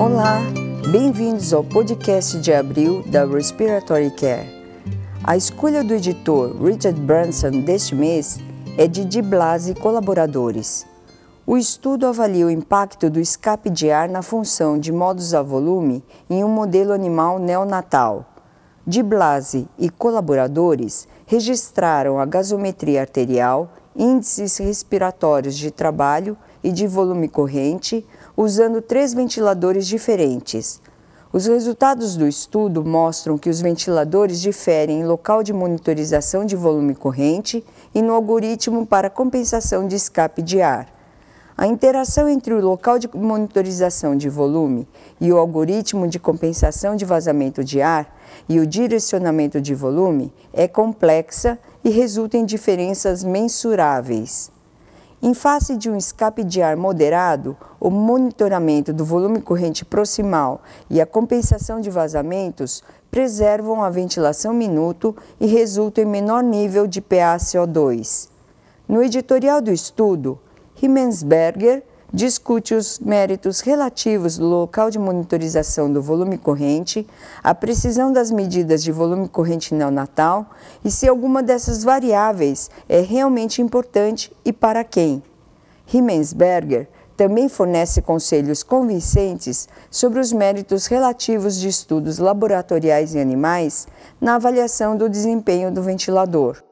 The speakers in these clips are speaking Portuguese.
Olá, bem-vindos ao podcast de abril da Respiratory Care. A escolha do editor Richard Branson deste mês é de Di Blasi e colaboradores. O estudo avalia o impacto do escape de ar na função de modos a volume em um modelo animal neonatal. Di Blasi e colaboradores registraram a gasometria arterial, índices respiratórios de trabalho e de volume corrente, usando três ventiladores diferentes. Os resultados do estudo mostram que os ventiladores diferem em local de monitorização de volume corrente e no algoritmo para compensação de escape de ar. A interação entre o local de monitorização de volume e o algoritmo de compensação de vazamento de ar e o direcionamento de volume é complexa e resulta em diferenças mensuráveis. Em face de um escape de ar moderado, o monitoramento do volume corrente proximal e a compensação de vazamentos preservam a ventilação minuto e resultam em menor nível de PaCO2. No editorial do estudo, Himmensberger discute os méritos relativos do local de monitorização do volume corrente, a precisão das medidas de volume corrente neonatal e se alguma dessas variáveis é realmente importante e para quem. Himmensberger também fornece conselhos convincentes sobre os méritos relativos de estudos laboratoriais em animais na avaliação do desempenho do ventilador.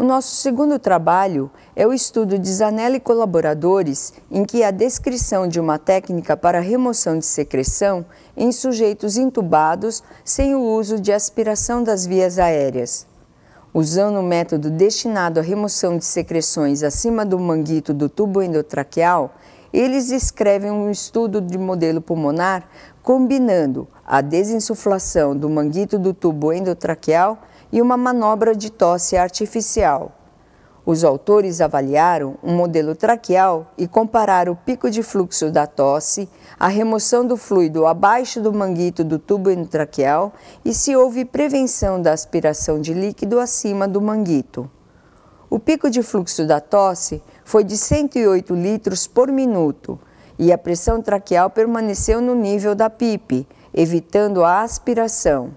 O nosso segundo trabalho é o estudo de Zanella e colaboradores, em que a descrição de uma técnica para remoção de secreção em sujeitos intubados sem o uso de aspiração das vias aéreas. Usando um método destinado à remoção de secreções acima do manguito do tubo endotraqueal, eles escrevem um estudo de modelo pulmonar combinando a desinsuflação do manguito do tubo endotraqueal e uma manobra de tosse artificial. Os autores avaliaram um modelo traqueal e compararam o pico de fluxo da tosse, a remoção do fluido abaixo do manguito do tubo endotraqueal e se houve prevenção da aspiração de líquido acima do manguito. O pico de fluxo da tosse foi de 108 litros por minuto e a pressão traqueal permaneceu no nível da PIP, evitando a aspiração.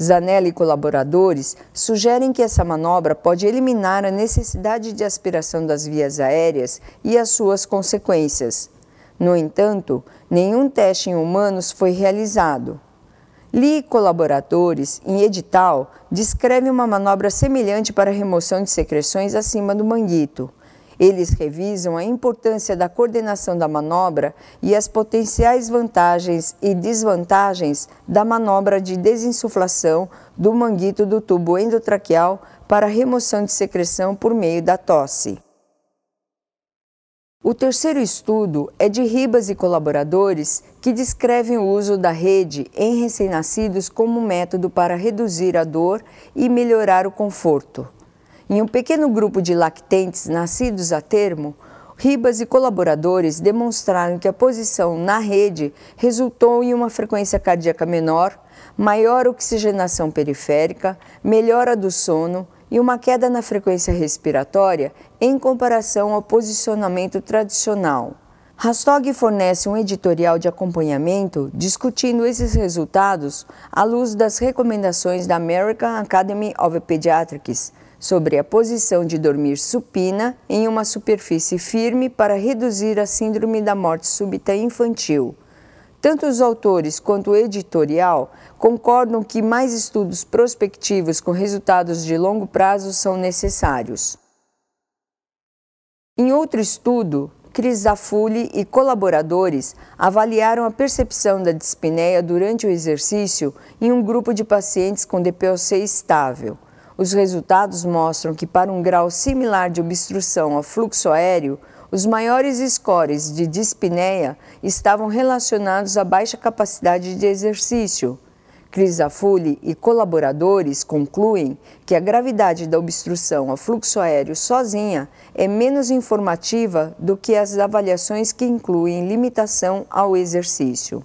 Zanella e colaboradores sugerem que essa manobra pode eliminar a necessidade de aspiração das vias aéreas e as suas consequências. No entanto, nenhum teste em humanos foi realizado. Lee e colaboradores, em edital, descrevem uma manobra semelhante para remoção de secreções acima do manguito. Eles revisam a importância da coordenação da manobra e as potenciais vantagens e desvantagens da manobra de desinsuflação do manguito do tubo endotraqueal para remoção de secreção por meio da tosse. O terceiro estudo é de Ribas e colaboradores que descrevem o uso da rede em recém-nascidos como método para reduzir a dor e melhorar o conforto. Em um pequeno grupo de lactentes nascidos a termo, Ribas e colaboradores demonstraram que a posição na rede resultou em uma frequência cardíaca menor, maior oxigenação periférica, melhora do sono e uma queda na frequência respiratória em comparação ao posicionamento tradicional. Rastog fornece um editorial de acompanhamento discutindo esses resultados à luz das recomendações da American Academy of Pediatrics sobre a posição de dormir supina em uma superfície firme para reduzir a síndrome da morte súbita infantil. Tanto os autores quanto o editorial concordam que mais estudos prospectivos com resultados de longo prazo são necessários. Em outro estudo, Chris Zafuli e colaboradores avaliaram a percepção da dispneia durante o exercício em um grupo de pacientes com DPOC estável. Os resultados mostram que, para um grau similar de obstrução ao fluxo aéreo, os maiores scores de dispneia estavam relacionados à baixa capacidade de exercício. Crisafulli e colaboradores concluem que a gravidade da obstrução ao fluxo aéreo sozinha é menos informativa do que as avaliações que incluem limitação ao exercício.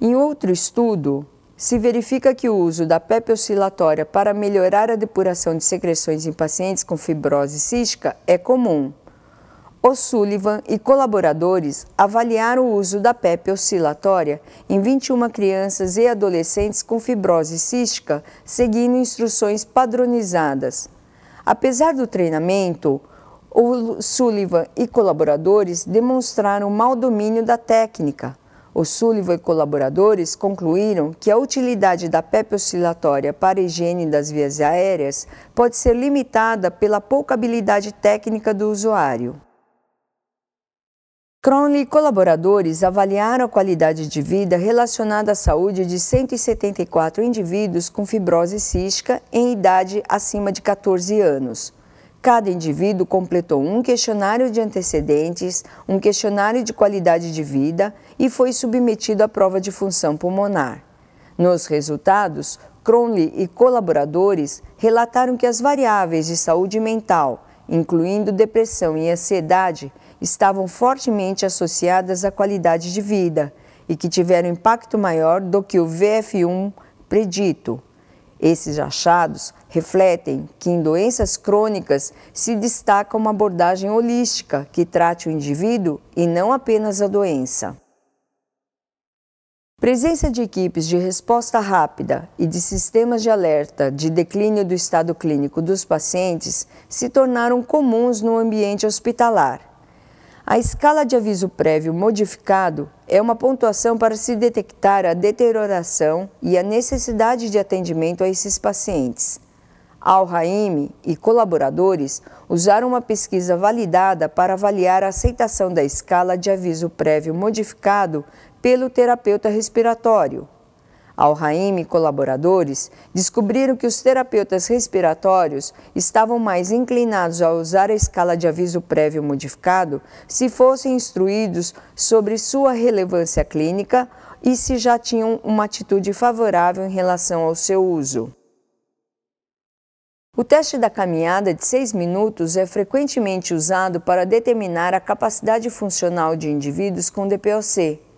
Em outro estudo, se verifica que o uso da PEP oscilatória para melhorar a depuração de secreções em pacientes com fibrose cística é comum. O'Sullivan e colaboradores avaliaram o uso da PEP oscilatória em 21 crianças e adolescentes com fibrose cística, seguindo instruções padronizadas. Apesar do treinamento, O'Sullivan e colaboradores demonstraram mau domínio da técnica. O'Sullivan e colaboradores concluíram que a utilidade da PEP oscilatória para a higiene das vias aéreas pode ser limitada pela pouca habilidade técnica do usuário. Cronley e colaboradores avaliaram a qualidade de vida relacionada à saúde de 174 indivíduos com fibrose cística em idade acima de 14 anos. Cada indivíduo completou um questionário de antecedentes, um questionário de qualidade de vida e foi submetido à prova de função pulmonar. Nos resultados, Cronley e colaboradores relataram que as variáveis de saúde mental, incluindo depressão e ansiedade, estavam fortemente associadas à qualidade de vida e que tiveram impacto maior do que o VF1 predito. Esses achados refletem que em doenças crônicas se destaca uma abordagem holística que trate o indivíduo e não apenas a doença. Presença de equipes de resposta rápida e de sistemas de alerta de declínio do estado clínico dos pacientes se tornaram comuns no ambiente hospitalar. A escala de aviso prévio modificado é uma pontuação para se detectar a deterioração e a necessidade de atendimento a esses pacientes. Al-Haim e colaboradores usaram uma pesquisa validada para avaliar a aceitação da escala de aviso prévio modificado pelo terapeuta respiratório. Al-Haim e colaboradores descobriram que os terapeutas respiratórios estavam mais inclinados a usar a escala de aviso prévio modificado se fossem instruídos sobre sua relevância clínica e se já tinham uma atitude favorável em relação ao seu uso. O teste da caminhada de 6 minutos é frequentemente usado para determinar a capacidade funcional de indivíduos com DPOC.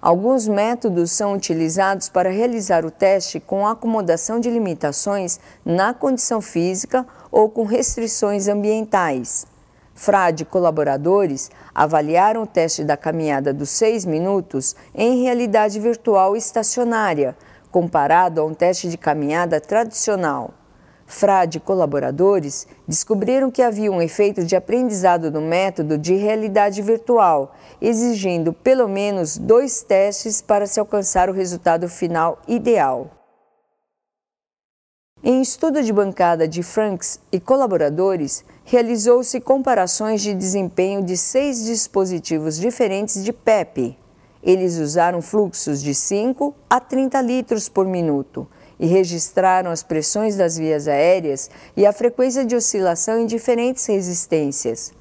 Alguns métodos são utilizados para realizar o teste com acomodação de limitações na condição física ou com restrições ambientais. Frade e colaboradores avaliaram o teste da caminhada dos seis minutos em realidade virtual estacionária, comparado a um teste de caminhada tradicional. Frade e colaboradores descobriram que havia um efeito de aprendizado no método de realidade virtual, exigindo pelo menos dois testes para se alcançar o resultado final ideal. Em estudo de bancada de Franks e colaboradores, realizou-se comparações de desempenho de seis dispositivos diferentes de PEP. Eles usaram fluxos de 5 a 30 litros por minuto e registraram as pressões das vias aéreas e a frequência de oscilação em diferentes resistências.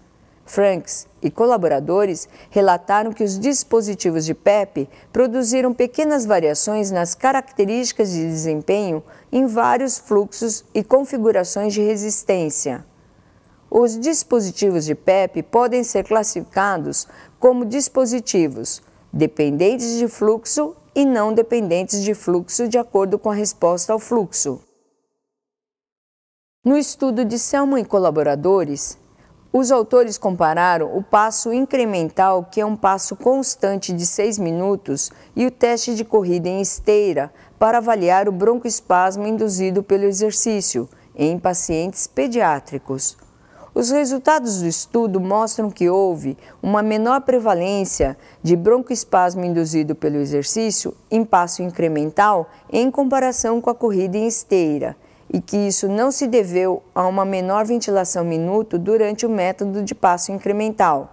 Franks e colaboradores relataram que os dispositivos de PEP produziram pequenas variações nas características de desempenho em vários fluxos e configurações de resistência. Os dispositivos de PEP podem ser classificados como dispositivos dependentes de fluxo e não dependentes de fluxo de acordo com a resposta ao fluxo. No estudo de Selman e colaboradores, os autores compararam o passo incremental, que é um passo constante de 6 minutos, e o teste de corrida em esteira para avaliar o broncoespasmo induzido pelo exercício em pacientes pediátricos. Os resultados do estudo mostram que houve uma menor prevalência de broncoespasmo induzido pelo exercício em passo incremental em comparação com a corrida em esteira e que isso não se deveu a uma menor ventilação minuto durante o método de passo incremental.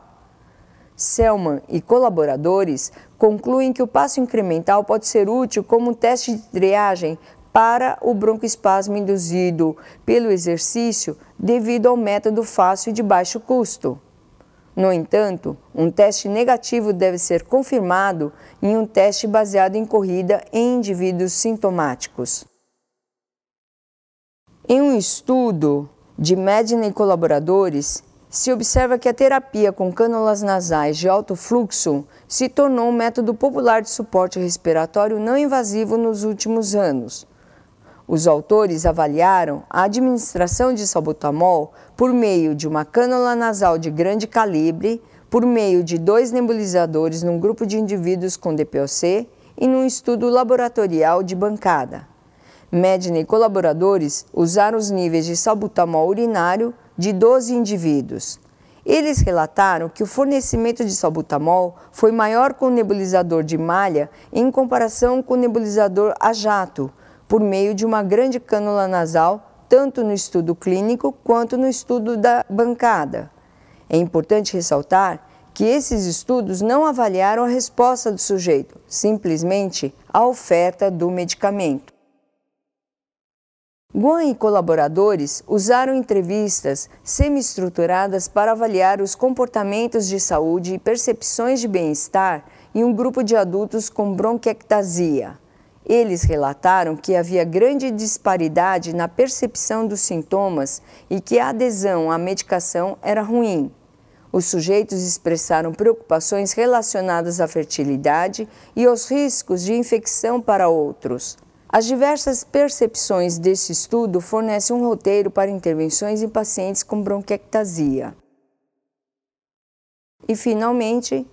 Selman e colaboradores concluem que o passo incremental pode ser útil como teste de triagem para o broncoespasmo induzido pelo exercício devido ao método fácil e de baixo custo. No entanto, um teste negativo deve ser confirmado em um teste baseado em corrida em indivíduos sintomáticos. Em um estudo de Medina e colaboradores, se observa que a terapia com cânulas nasais de alto fluxo se tornou um método popular de suporte respiratório não invasivo nos últimos anos. Os autores avaliaram a administração de salbutamol por meio de uma cânula nasal de grande calibre, por meio de dois nebulizadores num grupo de indivíduos com DPOC e num estudo laboratorial de bancada. Medina e colaboradores usaram os níveis de salbutamol urinário de 12 indivíduos. Eles relataram que o fornecimento de salbutamol foi maior com o nebulizador de malha em comparação com o nebulizador a jato, por meio de uma grande cânula nasal, tanto no estudo clínico quanto no estudo da bancada. É importante ressaltar que esses estudos não avaliaram a resposta do sujeito, simplesmente a oferta do medicamento. Guan e colaboradores usaram entrevistas semi-estruturadas para avaliar os comportamentos de saúde e percepções de bem-estar em um grupo de adultos com bronquiectasia. Eles relataram que havia grande disparidade na percepção dos sintomas e que a adesão à medicação era ruim. Os sujeitos expressaram preocupações relacionadas à fertilidade e aos riscos de infecção para outros. As diversas percepções desse estudo fornecem um roteiro para intervenções em pacientes com bronquiectasia. E, finalmente,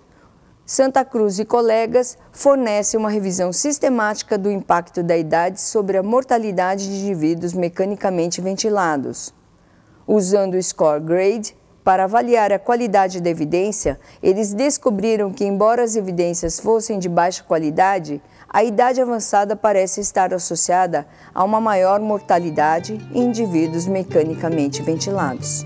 Santa Cruz e colegas fornecem uma revisão sistemática do impacto da idade sobre a mortalidade de indivíduos mecanicamente ventilados. Usando o score grade para avaliar a qualidade da evidência, eles descobriram que, embora as evidências fossem de baixa qualidade, a idade avançada parece estar associada a uma maior mortalidade em indivíduos mecanicamente ventilados.